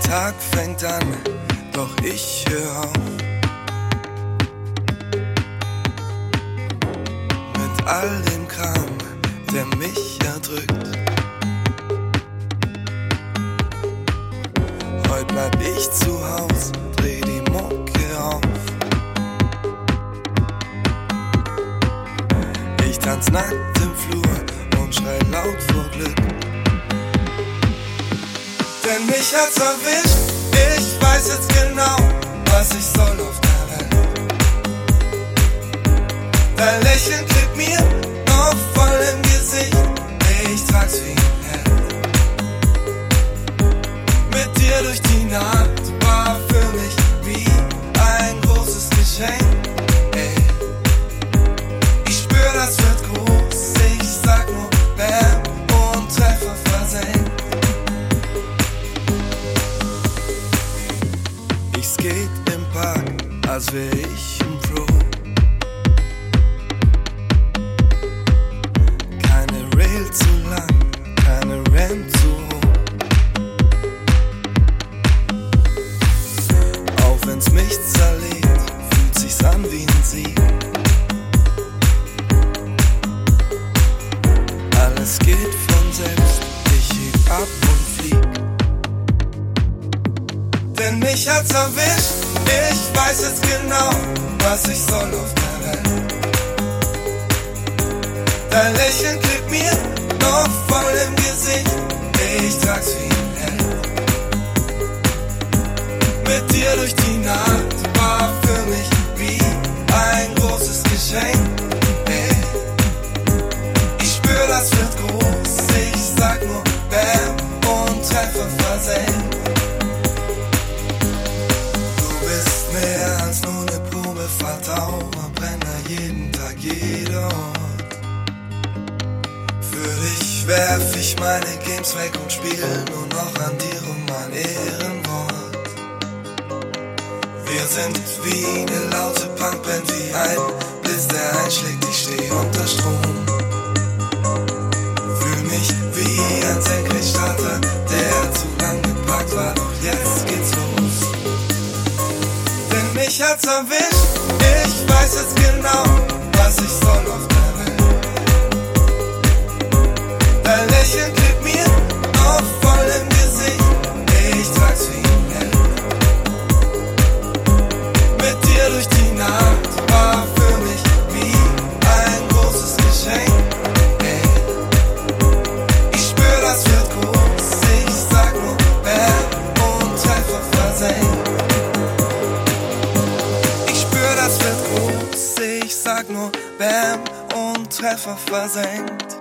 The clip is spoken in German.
Tag fängt an, doch ich höre auf. Mit all dem Kram, der mich erdrückt. Heute bleib ich zu Haus, dreh die Mucke auf. Ich tanz nackt im Flur und schrei laut vor Glück. Denn mich hat's erwischt, ich weiß jetzt genau, was ich soll auf der Welt. Dein Lächeln klebt mir noch voll im Gesicht, ich trag's wie Ich skate im Park, als wär ich ein Pro. Keine Rail zu lang, keine Ramp zu hoch. Auch wenn's mich zerlegt, fühlt sich's an wie ein Sieg. Alles geht Denn mich hat's erwischt, ich weiß jetzt genau, was ich soll auf der Welt. Dein Lächeln klebt mir noch voll im Gesicht, ich trag's wie Dauerbrenner, jeden Tag, jeder Ort. Für dich werf ich meine Games weg und spiel nur noch an dir um mein Ehrenwort. Wir sind wie eine laute Punkband, wie ein Blitz, der einschlägt, ich steh unter Strom. Fühl mich wie ein Senkrechtstarter, der zu lang gepackt war, doch jetzt geht's los. Denn mich hat's erwischt, weiß jetzt genau, was ich soll. auf Bam und Treffer versenkt.